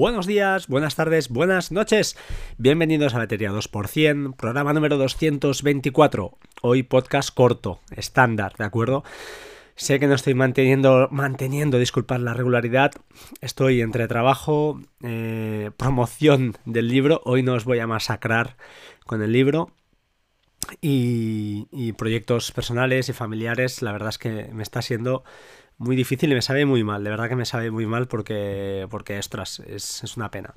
Buenos días, buenas tardes, buenas noches. Bienvenidos a Batería 2%, programa número 224. Hoy podcast corto, estándar, ¿de acuerdo? Sé que no estoy manteniendo, manteniendo, disculpad la regularidad. Estoy entre trabajo, eh, promoción del libro. Hoy no os voy a masacrar con el libro. Y, y proyectos personales y familiares, la verdad es que me está siendo muy difícil y me sabe muy mal, de verdad que me sabe muy mal porque, porque ostras, es, es una pena.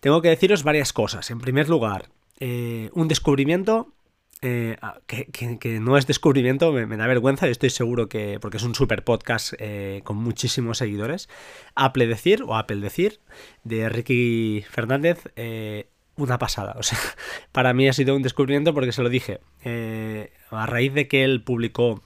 Tengo que deciros varias cosas. En primer lugar, eh, un descubrimiento eh, ah, que, que, no es descubrimiento, me, da vergüenza y estoy seguro que, porque es un super podcast eh, con muchísimos seguidores, Apple Decir o Apple Decir de Ricky Fernández, una pasada. O sea, para mí ha sido un descubrimiento porque se lo dije. a raíz de que él publicó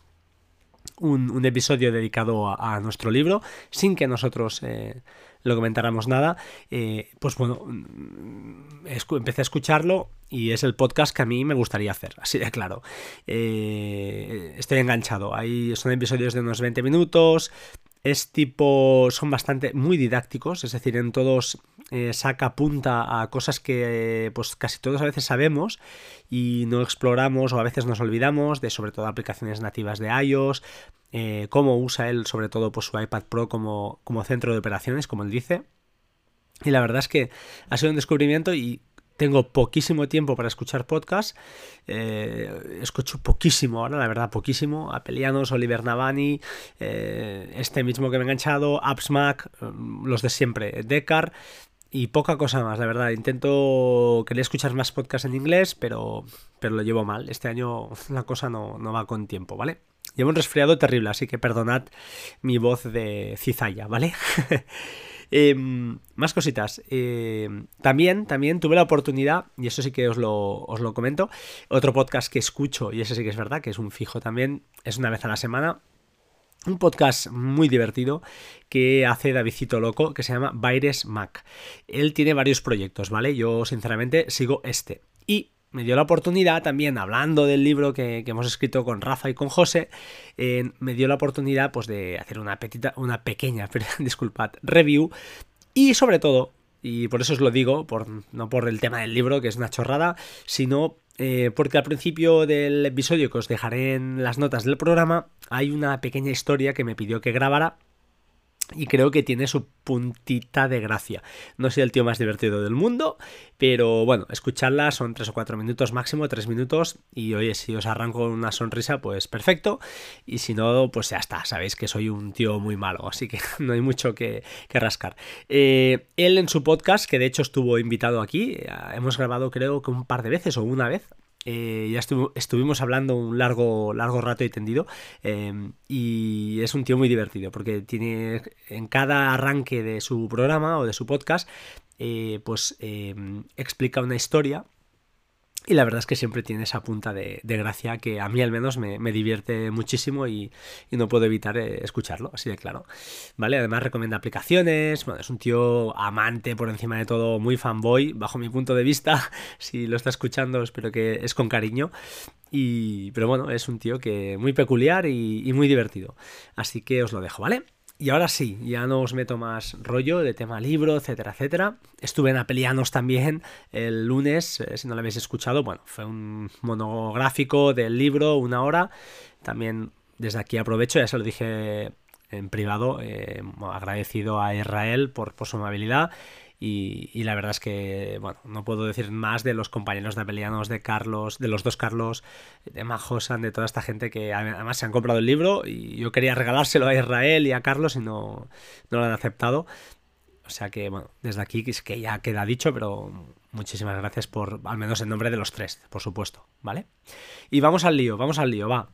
un, episodio dedicado a, nuestro libro, sin que nosotros eh, lo comentáramos nada, eh, pues bueno, mm, empecé a escucharlo y es el podcast que a mí me gustaría hacer, así de claro. Eh, estoy enganchado, Hay, son episodios de unos 20 minutos, es tipo, son bastante, muy didácticos, es decir, en todos eh, saca punta a cosas que pues casi todos a veces sabemos y no exploramos o a veces nos olvidamos de sobre todo aplicaciones nativas de iOS, eh, cómo usa él sobre todo pues, su iPad Pro como, como centro de operaciones, como él dice. Y la verdad es que ha sido un descubrimiento y tengo poquísimo tiempo para escuchar podcasts. Eh, escucho poquísimo ahora, la verdad, poquísimo. Apelianos, Oliver Navani, este mismo que me he enganchado, AppsMac, los de siempre, Decar. Y poca cosa más, la verdad. Intento quería escuchar más podcasts en inglés, pero, pero lo llevo mal. Este año la cosa no, no va con tiempo, ¿vale? Llevo un resfriado terrible, así que perdonad mi voz de cizalla, ¿vale? Em, más cositas. Em, también, también tuve la oportunidad, y eso sí que os lo, os lo comento, otro podcast que escucho, y ese sí que es verdad, que es un fijo también, es una vez a la semana, un podcast muy divertido que hace Davidcito Loco que se llama Baires Mac. Él tiene varios proyectos, ¿vale? Yo sinceramente sigo este. Y me dio la oportunidad también, hablando del libro que, hemos escrito con Rafa y con José, eh, me dio la oportunidad pues, de hacer una, petita, una pequeña disculpad, review y sobre todo, y por eso os lo digo, por, no por el tema del libro, que es una chorrada, sino eh, porque al principio del episodio que os dejaré en las notas del programa hay una pequeña historia que me pidió que grabara y creo que tiene su puntita de gracia. No soy el tío más divertido del mundo, pero bueno, escucharla son 3 o 4 minutos máximo, 3 minutos, y oye, si os arranco una sonrisa, pues perfecto, y si no, pues ya está, sabéis que soy un tío muy malo, así que no hay mucho que, rascar. Eh, él en su podcast, que de hecho estuvo invitado aquí, eh, hemos grabado creo que un par de veces o una vez, eh, ya estuvimos hablando un largo, largo rato y tendido. Em, y es un tío muy divertido porque tiene en cada arranque de su programa o de su podcast, eh, pues em, explica una historia y la verdad es que siempre tiene esa punta de, gracia que a mí al menos me, divierte muchísimo y, no puedo evitar eh, escucharlo, así de claro. ¿Vale? Además recomienda aplicaciones, bueno, es un tío amante por encima de todo, muy fanboy, bajo mi punto de vista. Si lo está escuchando, espero que es con cariño. Y, pero bueno, es un tío que muy peculiar y, y muy divertido. Así que os lo dejo, ¿vale? Y ahora sí, ya no os meto más rollo de tema libro, etcétera, etcétera. Estuve en Apelianos también el lunes, eh, si no lo habéis escuchado, bueno, fue un monográfico del libro, una hora. También desde aquí aprovecho, ya se lo dije en privado, eh, agradecido a Israel por, por su amabilidad y, la verdad es que, bueno, no puedo decir más de los compañeros de Apelianos, de Carlos, de los dos Carlos, de Majosan, de toda esta gente que además se han comprado el libro y yo quería regalárselo a Israel y a Carlos y no, no lo han aceptado. O sea que, bueno, desde aquí es que ya queda dicho, pero muchísimas gracias por, al menos en nombre de los tres, por supuesto, ¿vale? Y vamos al lío, vamos al lío, va.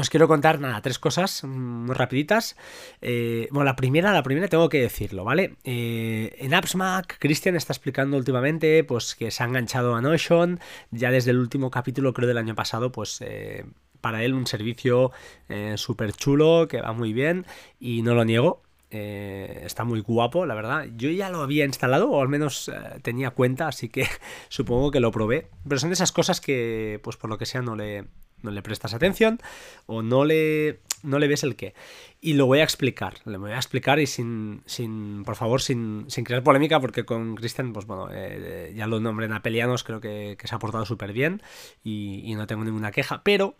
Os quiero contar, nada, tres cosas muy rapiditas. Eh, bueno, la primera, la primera tengo que decirlo, ¿vale? Eh, en AppsMac, Christian está explicando últimamente, pues, que se ha enganchado a Notion, ya desde el último capítulo, creo, del año pasado, pues... Eh, para él un servicio súper chulo, que va muy bien y no lo niego, está muy guapo, la verdad. Yo ya lo había instalado, o al menos tenía cuenta, así que supongo que lo probé. Pero son esas cosas que, pues por lo que sea, no le, no le prestas atención o no le no le ves el qué. Y lo voy a explicar, le voy a explicar y sin, sin por favor, sin, sin crear polémica, porque con Cristian, pues bueno, eh, ya lo nombré Napelianos, creo que, se ha portado súper bien y, no tengo ninguna queja, pero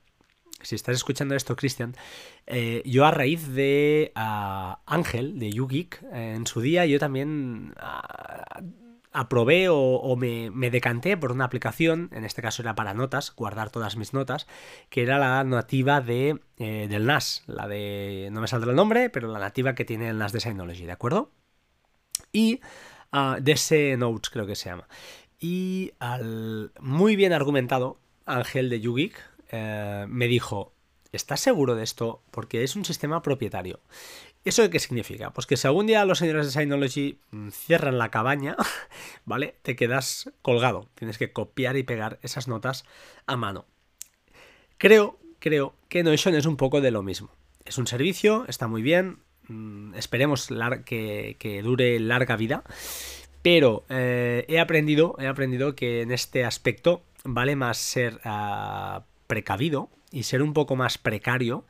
si estás escuchando esto, Cristian, eh, yo a raíz de Ángel, de YouGeek, en su día yo también aprobé o, me, decanté por una aplicación, en este caso era para notas, guardar todas mis notas, que era la nativa de, eh, del NAS, la de, no me saldrá el nombre, pero la nativa que tiene el NAS de Synology, ¿de acuerdo? Y uh, DS Notes creo que se llama. Y al muy bien argumentado, Ángel de YouGeek eh, me dijo, ¿estás seguro de esto? Porque es un sistema propietario. ¿Eso qué significa? Pues que si algún día los señores de Synology mm, cierran la cabaña, ¿vale? Te quedas colgado. Tienes que copiar y pegar esas notas a mano. Creo, creo que Notion es un poco de lo mismo. Es un servicio, está muy bien. Mm, esperemos que, dure larga vida. Pero eh, he aprendido, he aprendido que en este aspecto vale más ser ah, precavido y ser un poco más precario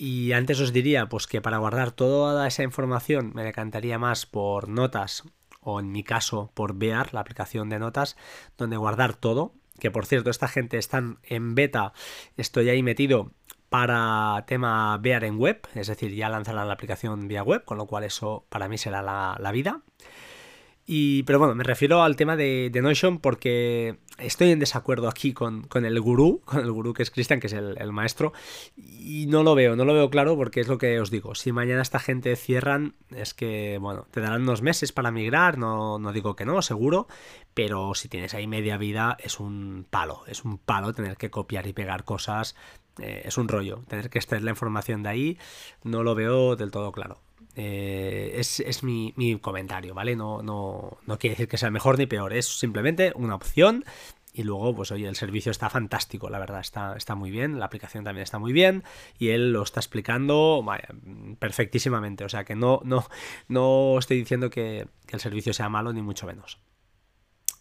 y antes os diría pues que para guardar toda esa información me decantaría más por notas o en mi caso por Bear, la aplicación de notas, donde guardar todo. Que por cierto, esta gente están en beta, estoy ahí metido para tema Bear en web, es decir, ya lanzarán la aplicación vía web, con lo cual eso para mí será la, la vida pero bueno, me refiero al tema de, Notion porque estoy en desacuerdo aquí con, el gurú, con el gurú que es Christian, que es el, maestro, y no lo veo, no lo veo claro porque es lo que os digo. Si mañana esta gente cierran, es que, bueno, te darán unos meses para migrar, no, no digo que no, seguro, pero si tienes ahí media vida, es un palo, es un palo tener que copiar y pegar cosas. Eh, es un rollo, tener que extraer la información de ahí, no lo veo del todo claro. Eh, es, mi, comentario, ¿vale? No, no, no quiere decir que sea mejor ni peor, es simplemente una opción y luego, pues oye, el servicio está fantástico, la verdad, está, está muy bien, la aplicación también está muy bien y él lo está explicando perfectísimamente. O sea que no, no, no estoy diciendo que el servicio sea malo, ni mucho menos.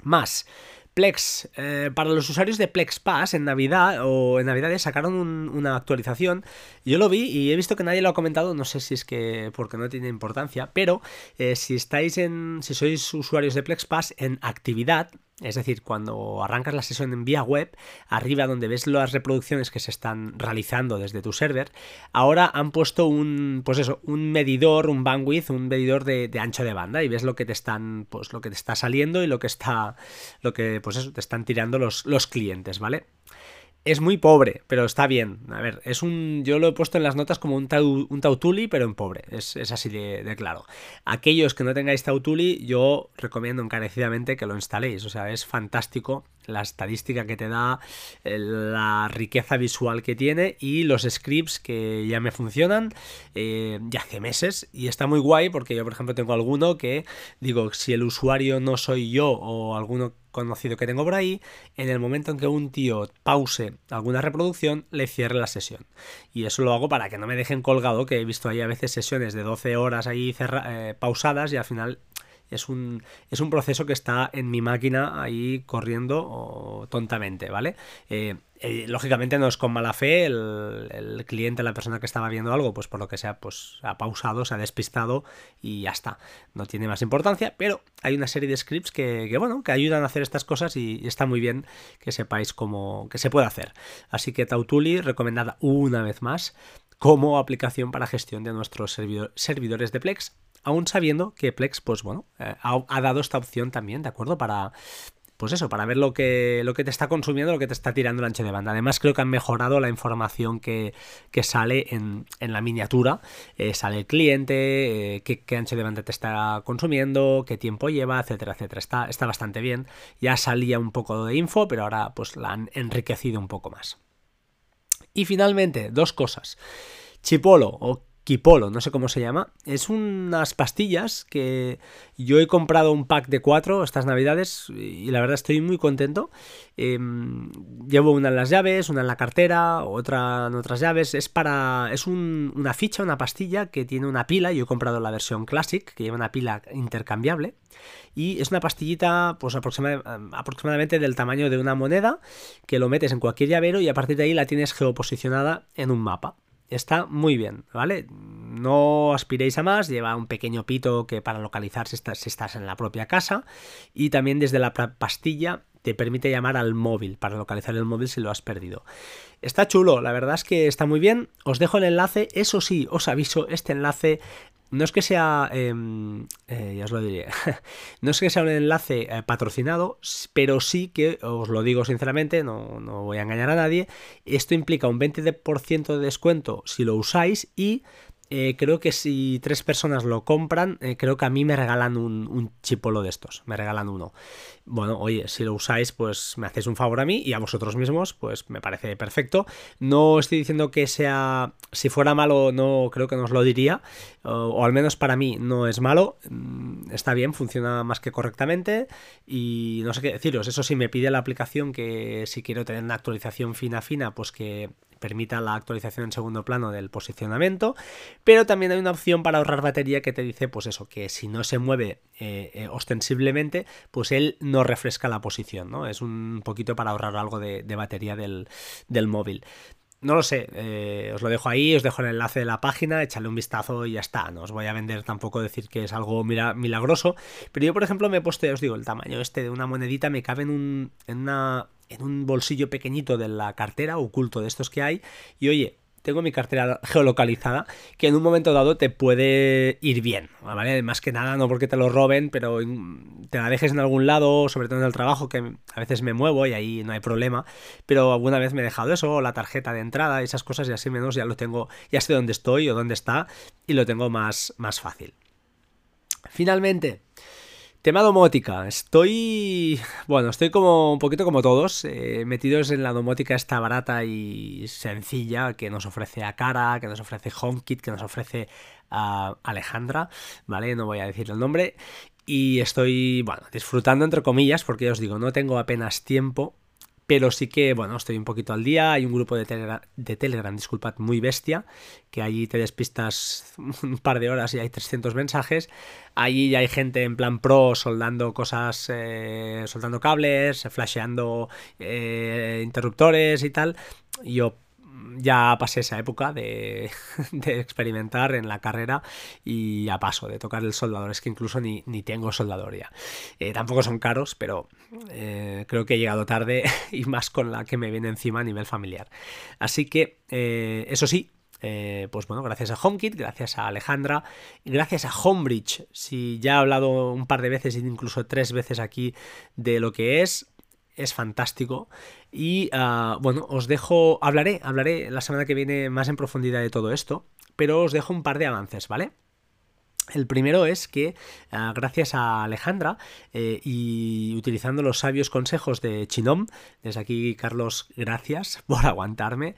Más, Plex, eh, para los usuarios de Plex Pass en Navidad o en Navidades sacaron una actualización. Yo lo vi y he visto que nadie lo ha comentado, no sé si es que porque no tiene importancia, pero eh, si estáis en, si sois usuarios de Plex Pass en actividad, es decir, cuando arrancas la sesión en vía web, arriba donde ves las reproducciones que se están realizando desde tu server, ahora han puesto un, pues eso, un medidor, un bandwidth, un medidor de, ancho de banda y ves lo que te están, pues lo que te está saliendo y lo que está, lo que, pues eso, te están tirando los, los clientes, ¿vale? Es muy pobre, pero está bien. A ver, es un. Yo lo he puesto en las notas como un, un Tautuli, pero en pobre. Es, así de, claro. Aquellos que no tengáis Tautuli, yo recomiendo encarecidamente que lo instaléis. O sea, es fantástico la estadística que te da, la riqueza visual que tiene y los scripts que ya me funcionan eh, ya hace meses. Y está muy guay porque yo, por ejemplo, tengo alguno que digo, si el usuario no soy yo o alguno conocido que tengo por ahí, en el momento en que un tío pause alguna reproducción, le cierre la sesión. Y eso lo hago para que no me dejen colgado, que he visto ahí a veces sesiones de 12 horas ahí eh, pausadas y al final es un, es un proceso que está en mi máquina ahí corriendo tontamente, ¿vale? Eh, eh, lógicamente no es con mala fe, el, cliente, la persona que estaba viendo algo, pues por lo que sea, pues ha pausado, se ha despistado y ya está. No tiene más importancia, pero hay una serie de scripts que, bueno, que ayudan a hacer estas cosas y, está muy bien que sepáis cómo que se puede hacer. Así que Tautuli, recomendada una vez más como aplicación para gestión de nuestros servidores de Plex aún sabiendo que Plex, pues bueno, eh, ha, dado esta opción también, ¿de acuerdo? Para, pues eso, para ver lo que, lo que te está consumiendo, lo que te está tirando el ancho de banda. Además, creo que han mejorado la información que, sale en, la miniatura. Eh, sale el cliente, eh, qué, ancho de banda te está consumiendo, qué tiempo lleva, etcétera, etcétera. Está, está bastante bien. Ya salía un poco de info, pero ahora pues la han enriquecido un poco más. Y finalmente, dos cosas. Chipolo o Kipolo, no sé cómo se llama. Es unas pastillas que yo he comprado un pack de cuatro estas navidades y la verdad estoy muy contento. Em, llevo una en las llaves, una en la cartera, otra en otras llaves. Es para. Es una ficha, una pastilla que tiene una pila. Yo he comprado la versión Classic, que lleva una pila intercambiable. Y es una pastillita, pues aproximadamente del tamaño de una moneda, que lo metes en cualquier llavero y a partir de ahí la tienes geoposicionada en un mapa. Está muy bien, ¿vale? No aspiréis a más, lleva un pequeño pito que para localizar si estás, estás en la propia casa y también desde la pastilla te permite llamar al móvil para localizar el móvil si lo has perdido. Está chulo, la verdad es que está muy bien. Os dejo el enlace, eso sí, os aviso, este enlace no es que sea, em, eh, ya os lo diré, no es que sea un enlace eh, patrocinado, pero sí que, os lo digo sinceramente, no, no voy a engañar a nadie, esto implica un 20% de descuento si lo usáis y eh, creo que si tres personas lo compran, eh, creo que a mí me regalan un, chipolo de estos, me regalan uno. Bueno, oye, si lo usáis, pues me hacéis un favor a mí y a vosotros mismos, pues me parece perfecto. No estoy diciendo que sea, si fuera malo, no creo que nos lo diría, o, al menos para mí no es malo, mm, está bien, funciona más que correctamente y no sé qué deciros, eso sí me pide la aplicación que si quiero tener una actualización fina fina, pues que permita la actualización en segundo plano del posicionamiento, pero también hay una opción para ahorrar batería que te dice, pues eso, que si no se mueve eh, eh, ostensiblemente, pues él no refresca la posición, ¿no? Es un poquito para ahorrar algo de, batería del, móvil. No lo sé, eh, os lo dejo ahí, os dejo el enlace de la página, échale un vistazo y ya está. No os voy a vender tampoco decir que es algo milagroso, pero yo por ejemplo me he puesto, ya os digo, el tamaño este de una monedita me cabe en, un, en una en un bolsillo pequeñito de la cartera, oculto de estos que hay, y oye, tengo mi cartera geolocalizada, que en un momento dado te puede ir bien, ¿vale? Más que nada, no porque te lo roben, pero te la dejes en algún lado, sobre todo en el trabajo, que a veces me muevo y ahí no hay problema, pero alguna vez me he dejado eso, la tarjeta de entrada, esas cosas, y así menos ya lo tengo, ya sé dónde estoy o dónde está, y lo tengo más, más fácil. Finalmente, Tema domótica. Estoy. Bueno, estoy como un poquito como todos, eh, metidos en la domótica esta barata y sencilla que nos ofrece Akara, que nos ofrece HomeKit, que nos ofrece Alejandra, ¿vale? No voy a decir el nombre. Y estoy, bueno, disfrutando entre comillas, porque ya os digo, no tengo apenas tiempo pero sí que, bueno, estoy un poquito al día. Hay un grupo de, Telegram, disculpad, muy bestia, que allí te despistas un par de horas y hay 300 mensajes. Allí ya hay gente en plan pro soldando cosas, eh, soldando cables, flasheando eh, interruptores y tal. Yo ya pasé esa época de, experimentar en la carrera y ya paso de tocar el soldador. Es que incluso ni, tengo soldador ya. Eh, tampoco son caros, pero eh, creo que he llegado tarde y más con la que me viene encima a nivel familiar. Así que, eh, eso sí, pues bueno, gracias a HomeKit, gracias a Alejandra, gracias a Homebridge. Si ya he hablado un par de veces, incluso tres veces aquí, de lo que es, es fantástico. Y ah, bueno, os dejo, hablaré, hablaré la semana que viene más en profundidad de todo esto, pero os dejo un par de avances, ¿vale? El primero es que, ah, gracias a Alejandra eh, y utilizando los sabios consejos de Chinom, desde aquí, Carlos, gracias por aguantarme.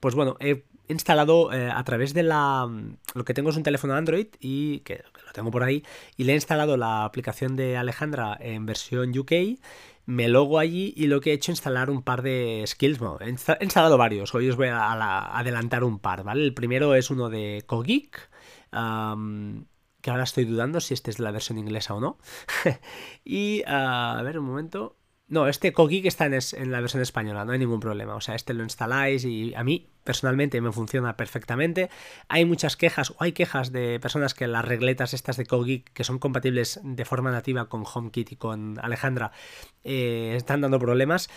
pues bueno, he instalado eh, a través de la... Lo que tengo es un teléfono Android y que, lo tengo por ahí, y le he instalado la aplicación de Alejandra en versión UK me logo allí y lo que he hecho es instalar un par de skills. he instalado varios, hoy os voy a, adelantar un par, ¿vale? El primero es uno de Kogik, que ahora estoy dudando si este es de la versión inglesa o no. y, a ver, un momento. No, este Kogik está en, la versión española, no hay ningún problema. O sea, este lo instaláis y a mí personalmente me funciona perfectamente. Hay muchas quejas, o hay quejas de personas que las regletas estas de Kogik, que son compatibles de forma nativa con HomeKit y con Alejandra, eh, están dando problemas.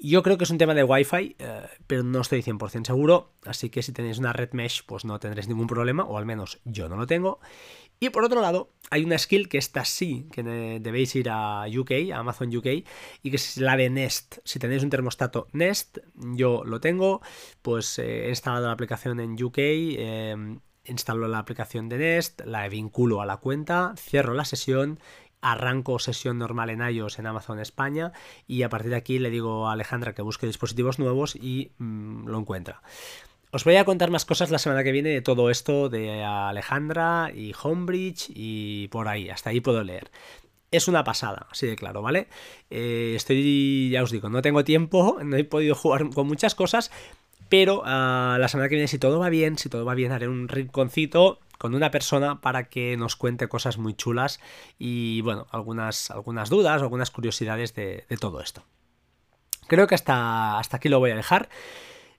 Yo creo que es un tema de Wi-Fi, eh, pero no estoy 100% seguro, así que si tenéis una red mesh, pues no tendréis ningún problema, o al menos yo no lo tengo. Y por otro lado, hay una skill que esta sí, que debéis ir a UK, a Amazon UK, y que es la de Nest. Si tenéis un termostato Nest, yo lo tengo, pues eh, he instalado la aplicación en UK, eh, instalo la aplicación de Nest, la vinculo a la cuenta, cierro la sesión arranco sesión normal en iOS en Amazon España y a partir de aquí le digo a Alejandra que busque dispositivos nuevos y mm, lo encuentra. Os voy a contar más cosas la semana que viene de todo esto de Alejandra y Homebridge y por ahí, hasta ahí puedo leer. Es una pasada, así de claro, ¿vale? Eh, estoy, ya os digo, no tengo tiempo, no he podido jugar con muchas cosas, pero ah, la semana que viene, si todo va bien, si todo va bien, haré un rinconcito con una persona para que nos cuente cosas muy chulas y, bueno, algunas, algunas dudas, algunas curiosidades de, de todo esto. Creo que hasta, hasta aquí lo voy a dejar.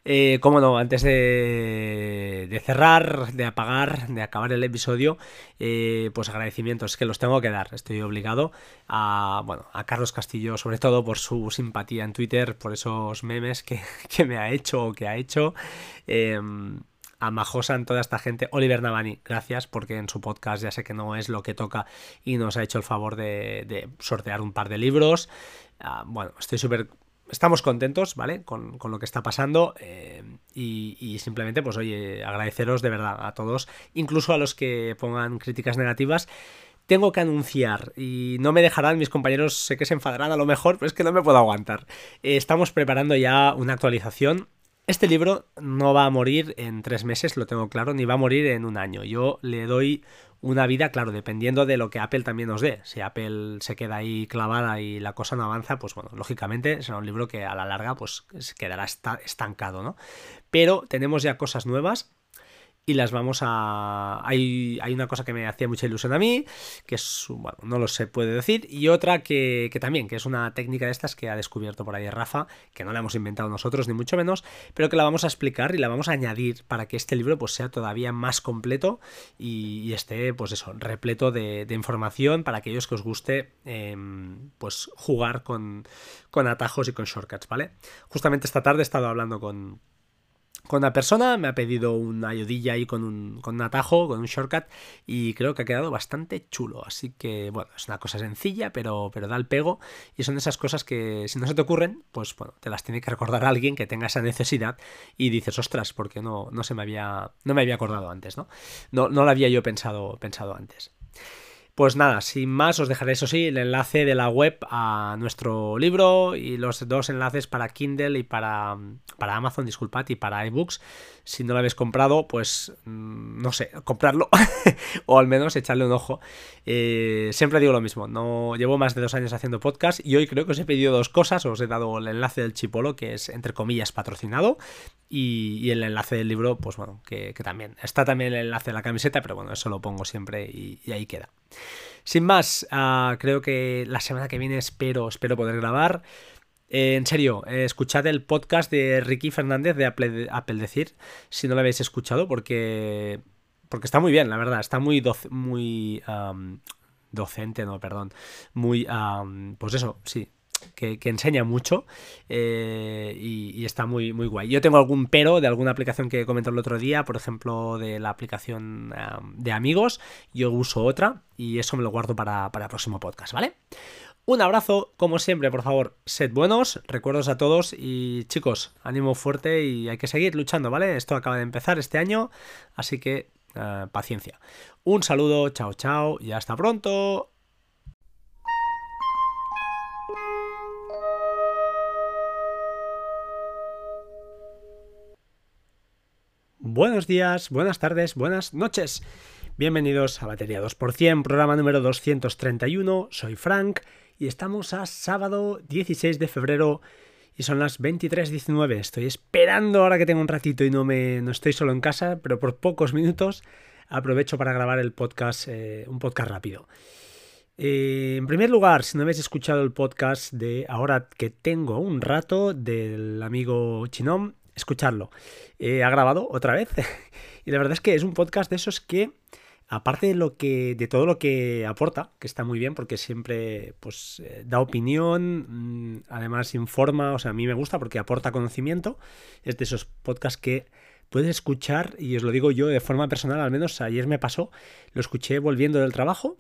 Eh, cómo no, antes de, cerrar, de apagar, de acabar el episodio, eh, pues agradecimientos que los tengo que dar. Estoy obligado a, bueno, a Carlos Castillo, sobre todo por su simpatía en Twitter, por esos memes que, me ha hecho o que ha hecho. Em, a Majosan, toda esta gente. Oliver Navani, gracias, porque en su podcast ya sé que no es lo que toca y nos ha hecho el favor de, sortear un par de libros. Ah, bueno, estoy súper estamos contentos, ¿vale? Con, lo que está pasando eh, y, simplemente, pues oye, agradeceros de verdad a todos, incluso a los que pongan críticas negativas. Tengo que anunciar y no me dejarán mis compañeros, sé que se enfadarán a lo mejor, pero es que no me puedo aguantar. Eh, estamos preparando ya una actualización este libro no va a morir en tres meses, lo tengo claro, ni va a morir en un año. Yo le doy una vida, claro, dependiendo de lo que Apple también nos dé. Si Apple se queda ahí clavada y la cosa no avanza, pues bueno, lógicamente será un libro que a la larga pues quedará estancado, ¿no? Pero tenemos ya cosas nuevas y las vamos a... Hay, hay, una cosa que me hacía mucha ilusión a mí, que es, bueno, no lo sé, puede decir, y otra que, que, también, que es una técnica de estas que ha descubierto por ahí Rafa, que no la hemos inventado nosotros, ni mucho menos, pero que la vamos a explicar y la vamos a añadir para que este libro pues sea todavía más completo y, esté, pues eso, repleto de, información para aquellos que os guste, em, pues jugar con, con atajos y con shortcuts, ¿vale? Justamente esta tarde he estado hablando con con una persona, me ha pedido una ayudilla ahí con un, con un atajo, con un shortcut, y creo que ha quedado bastante chulo. Así que, bueno, es una cosa sencilla, pero, pero da el pego, y son esas cosas que si no se te ocurren, pues bueno, te las tiene que recordar alguien que tenga esa necesidad y dices, ostras, porque no, no se me había, no me había acordado antes, ¿no? No, no lo había yo pensado, pensado antes. Pues nada, sin más os dejaré eso sí el enlace de la web a nuestro libro y los dos enlaces para Kindle y para, para Amazon, disculpad, y para iBooks. Si no lo habéis comprado, pues mm, no sé, comprarlo o al menos echarle un ojo. Eh, siempre digo lo mismo, no llevo más de dos años haciendo podcast y hoy creo que os he pedido dos cosas, os he dado el enlace del Chipolo, que es entre comillas patrocinado, y, el enlace del libro, pues bueno, que, también. Está también el enlace de la camiseta, pero bueno, eso lo pongo siempre y, ahí queda. Sin más, ah, creo que la semana que viene espero, espero poder grabar. Eh, en serio, escuchad el podcast de Ricky Fernández de Apple, Decir, si no lo habéis escuchado, porque, porque está muy bien, la verdad. Está muy, muy docente, no, perdón. Muy, pues eso, sí, que, enseña mucho eh, y, está muy, muy guay. Yo tengo algún pero de alguna aplicación que comentó el otro día, por ejemplo, de la aplicación de amigos. Yo uso otra y eso me lo guardo para, para el próximo podcast, ¿vale? Un abrazo, como siempre, por favor, sed buenos, recuerdos a todos y chicos, ánimo fuerte y hay que seguir luchando, ¿vale? Esto acaba de empezar este año, así que eh, paciencia. Un saludo, chao, chao y hasta pronto. Buenos días, buenas tardes, buenas noches. Bienvenidos a Batería 2%, programa número 231. Soy Frank y estamos a sábado 16 de febrero y son las 23.19. Estoy esperando ahora que tengo un ratito y no, me, no estoy solo en casa, pero por pocos minutos aprovecho para grabar el podcast, eh, un podcast rápido. Eh, en primer lugar, si no habéis escuchado el podcast de ahora que tengo un rato del amigo Chinom, escucharlo. ha grabado otra vez y la verdad es que es un podcast de esos que aparte de lo que de todo lo que aporta que está muy bien porque siempre pues eh, da opinión mm, además informa o sea a mí me gusta porque aporta conocimiento es de esos podcasts que puedes escuchar y os lo digo yo de forma personal al menos ayer me pasó lo escuché volviendo del trabajo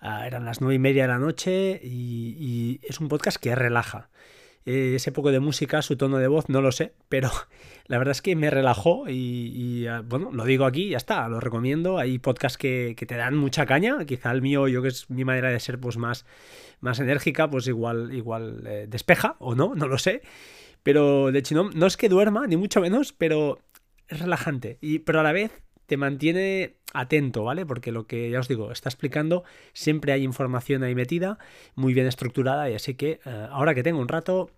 ah, eran las nueve y media de la noche y es un podcast que relaja eh, ese poco de música, su tono de voz, no lo sé, pero la verdad es que me relajó y, ah, bueno, lo digo aquí, ya está, lo recomiendo. Hay podcasts que, te dan mucha caña, quizá el mío, yo que es mi manera de ser pues más, más enérgica, pues igual, igual eh, despeja o no, no lo sé. Pero de hecho no, no es que duerma, ni mucho menos, pero es relajante. Y, pero a la vez te mantiene atento, ¿vale? Porque lo que ya os digo, está explicando, siempre hay información ahí metida, muy bien estructurada, y así que eh, ahora que tengo un rato,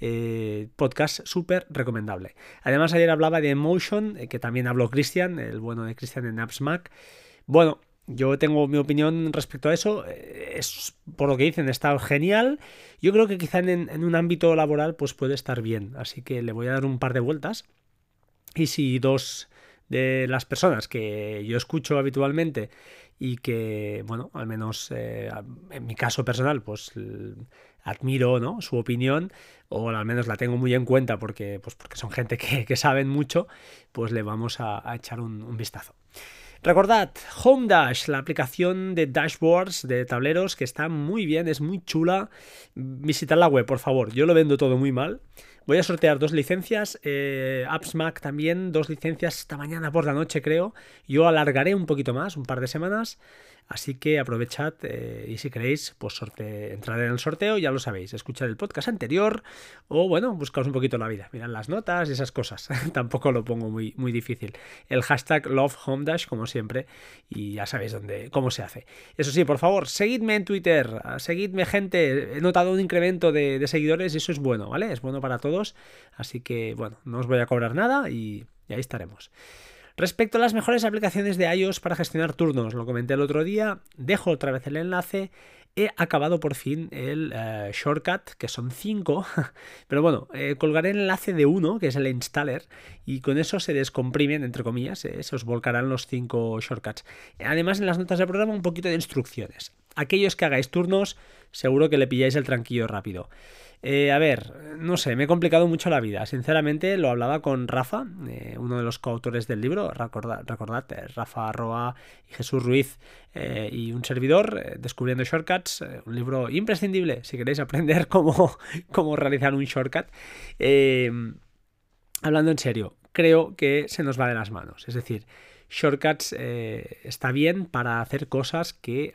eh, podcast súper recomendable. Además, ayer hablaba de Emotion, eh, que también habló Cristian, el bueno de Cristian en Apps Mac. Bueno, Yo tengo mi opinión respecto a eso. Eh, es por lo que dicen, está genial. Yo creo que quizá en, en, un ámbito laboral pues puede estar bien. Así que le voy a dar un par de vueltas. Y si dos de las personas que yo escucho habitualmente y que, bueno, al menos eh, en mi caso personal, pues admiro ¿no? su opinión o al menos la tengo muy en cuenta porque, pues porque son gente que, saben mucho, pues le vamos a, echar un, vistazo. Recordad, Home Dash, la aplicación de dashboards, de tableros, que está muy bien, es muy chula. Visitad la web, por favor. Yo lo vendo todo muy mal. Voy a sortear dos licencias, eh, AppsMac también, dos licencias esta mañana por la noche creo. Yo alargaré un poquito más, un par de semanas. Así que aprovechad eh, y si queréis, pues entrar en el sorteo, ya lo sabéis, escuchar el podcast anterior o bueno, buscaos un poquito la vida, mirad las notas y esas cosas. Tampoco lo pongo muy, muy difícil. El hashtag LoveHomeDash, como siempre, y ya sabéis dónde, cómo se hace. Eso sí, por favor, seguidme en Twitter, seguidme gente, he notado un incremento de, seguidores y eso es bueno, ¿vale? Es bueno para todos, así que bueno, no os voy a cobrar nada y ahí estaremos. Respecto a las mejores aplicaciones de iOS para gestionar turnos, lo comenté el otro día, dejo otra vez el enlace. He acabado por fin el eh, shortcut, que son 5, pero bueno, eh, colgaré el enlace de uno, que es el installer, y con eso se descomprimen, entre comillas, eh, se os volcarán los 5 shortcuts. Además, en las notas del programa un poquito de instrucciones. Aquellos que hagáis turnos, seguro que le pilláis el tranquillo rápido. Eh, a ver, no sé, me he complicado mucho la vida. Sinceramente, lo hablaba con Rafa, eh, uno de los coautores del libro, recordad, recordad eh, Rafa Arroa y Jesús Ruiz y un servidor, Descubriendo Shortcuts, un libro imprescindible si queréis aprender cómo, cómo realizar un shortcut. hablando en serio, creo que se nos va de las manos. Es decir, shortcuts está bien para hacer cosas que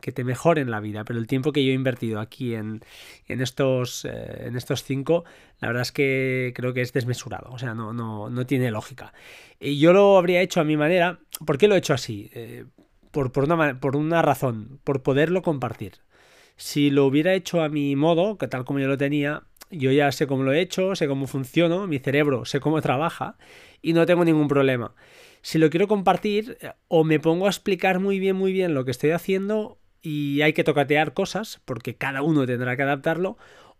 que te mejoren la vida, pero el tiempo que yo he invertido aquí en, en, estos, eh, en estos cinco, la verdad es que creo que es desmesurado, o sea, no, no, no tiene lógica. Y yo lo habría hecho a mi manera, ¿por qué lo he hecho así? Eh, por, por, una, por una razón, por poderlo compartir. Si lo hubiera hecho a mi modo, que tal como yo lo tenía, yo ya sé cómo lo he hecho, sé cómo funciono, mi cerebro sé cómo trabaja y no tengo ningún problema. Si lo quiero compartir, eh, o me pongo a explicar muy bien, muy bien lo que estoy haciendo, y hay que tocatear cosas, porque cada uno tendrá que adaptarlo,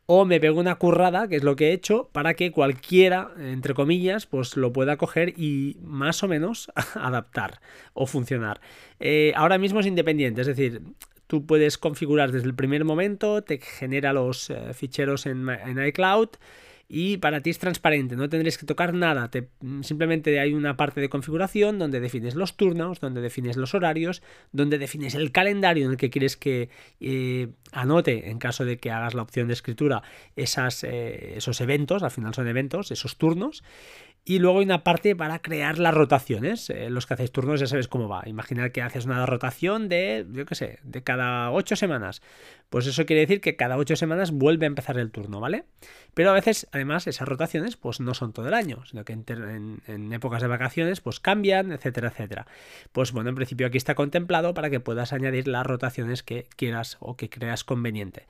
o me pego una currada, que es lo que he hecho, para que cualquiera, entre comillas, pues lo pueda coger y más o menos adaptar o funcionar. Eh, ahora mismo es independiente, es decir, tú puedes configurar desde el primer momento, te genera los eh, ficheros en, en iCloud, y para ti es transparente, no tendréis que tocar nada, simplemente hay una parte de configuración donde defines los turnos, donde defines los horarios, donde defines el calendario en el que quieres que eh, anote, en caso de que hagas la opción de escritura, esas, eh, esos eventos, al final son eventos, esos turnos, y luego hay una parte para crear las rotaciones. Eh, los que hacéis turnos ya sabéis cómo va. Imaginar que haces una rotación de, yo qué sé, de cada ocho semanas. Pues eso quiere decir que cada ocho semanas vuelve a empezar el turno, ¿vale? Pero a veces, además, esas rotaciones pues no son todo el año, sino que en, épocas de vacaciones pues cambian, etcétera, etcétera. Pues bueno, en principio aquí está contemplado para que puedas añadir las rotaciones que quieras o que creas conveniente.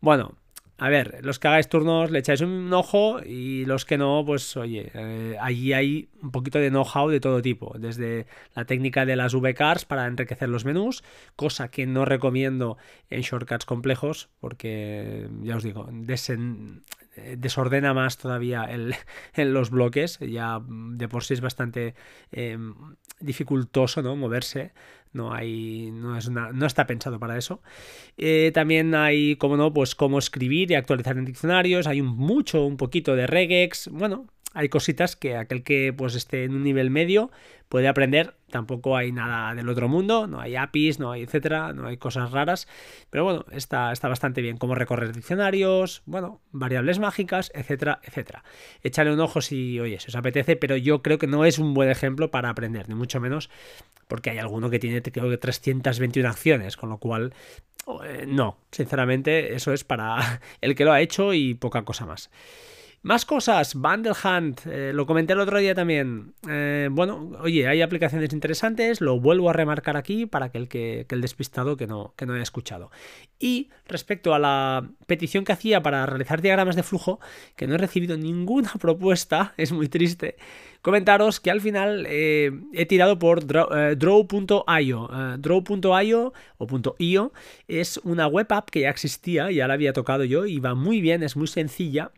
Bueno, a ver, los que hagáis turnos le echáis un ojo y los que no, pues oye, eh, allí hay un poquito de know-how de todo tipo, desde la técnica de las VCars para enriquecer los menús, cosa que no recomiendo en shortcuts complejos porque, ya os digo, desordena más todavía el, en los bloques, ya de por sí es bastante em, dificultoso ¿no? moverse. No hay no es no está pensado para eso. Eh, también hay como no pues cómo escribir y actualizar en diccionarios. Hay un mucho un poquito de regex. Bueno hay cositas que aquel que pues esté en un nivel medio puede aprender. Tampoco hay nada del otro mundo, no hay APIs, no hay etcétera, no hay cosas raras. Pero bueno, está, está bastante bien. Cómo recorrer diccionarios, bueno, variables mágicas, etcétera, etcétera. Échale un ojo si, oye, si os apetece, pero yo creo que no es un buen ejemplo para aprender, ni mucho menos, porque hay alguno que tiene, creo que 321 acciones, con lo cual, eh, no, sinceramente, eso es para el que lo ha hecho y poca cosa más. Más cosas, Bundle Hunt, eh, lo comenté el otro día también. Eh, bueno, oye, hay aplicaciones interesantes, lo vuelvo a remarcar aquí para que el, que, el despistado que no, que no haya escuchado. Y respecto a la petición que hacía para realizar diagramas de flujo, que no he recibido ninguna propuesta, es muy triste, comentaros que al final eh, he tirado por draw.io. Draw.io o .io es una web app que ya existía, ya la había tocado yo y va muy bien, es muy sencilla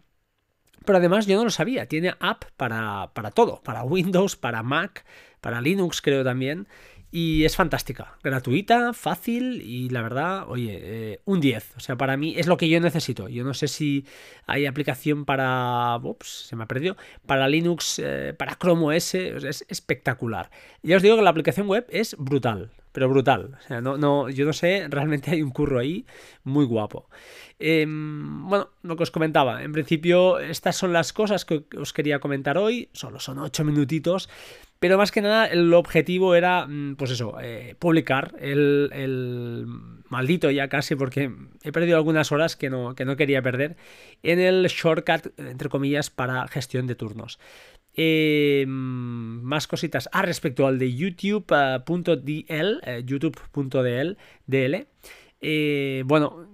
pero además yo no lo sabía, tiene app para, para todo, para Windows, para Mac, para Linux creo también. Y es fantástica, gratuita, fácil y la verdad, oye, eh, un 10. O sea, para mí es lo que yo necesito. Yo no sé si hay aplicación para... Ups, se me ha perdido. Para Linux, eh, para Chrome OS, es espectacular. Ya os digo que la aplicación web es brutal pero brutal. O sea, no, no, yo no sé, realmente hay un curro ahí muy guapo. Em, bueno, lo que os comentaba, en principio estas son las cosas que os quería comentar hoy, solo son ocho minutitos, pero más que nada el objetivo era, mm, pues eso, eh, publicar el, el, maldito ya casi, porque he perdido algunas horas que no, que no quería perder, en el shortcut, entre comillas, para gestión de turnos. Eh, más cositas. Ah, respecto al de youtube.dl, eh, youtube.dl, DL. Eh, bueno,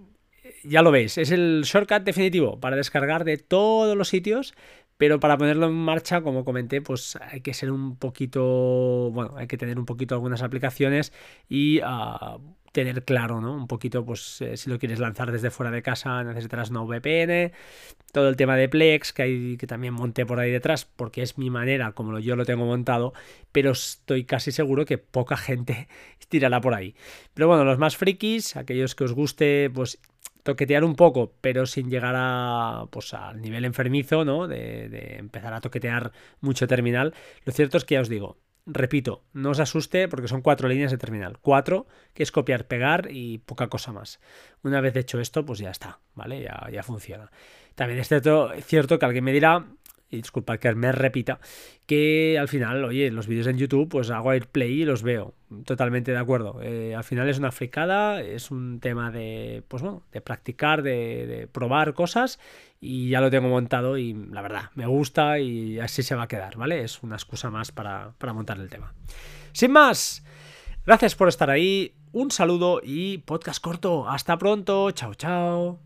ya lo veis, es el shortcut definitivo para descargar de todos los sitios, pero para ponerlo en marcha, como comenté, pues hay que ser un poquito, bueno, hay que tener un poquito algunas aplicaciones y uh, tener claro, ¿no? Un poquito, pues eh, si lo quieres lanzar desde fuera de casa necesitarás una VPN, todo el tema de Plex, que, hay, que también monté por ahí detrás, porque es mi manera, como yo lo tengo montado, pero estoy casi seguro que poca gente tirará por ahí. Pero bueno, los más frikis, aquellos que os guste, pues toquetear un poco, pero sin llegar a, pues, al nivel enfermizo, ¿no? De, de empezar a toquetear mucho terminal. Lo cierto es que ya os digo, Repito, no os asuste porque son cuatro líneas de terminal. Cuatro, que es copiar, pegar y poca cosa más. Una vez hecho esto, pues ya está, ¿vale? Ya, ya funciona. También es cierto, cierto que alguien me dirá, y disculpad que me repita, que al final, oye, los vídeos en YouTube, pues hago AirPlay y los veo. Totalmente de acuerdo. Eh, al final es una fricada, es un tema de, pues bueno, de practicar, de, probar cosas y ya lo tengo montado y la verdad, me gusta y así se va a quedar, ¿vale? Es una excusa más para, para montar el tema. Sin más, gracias por estar ahí, un saludo y podcast corto. Hasta pronto, chao, chao.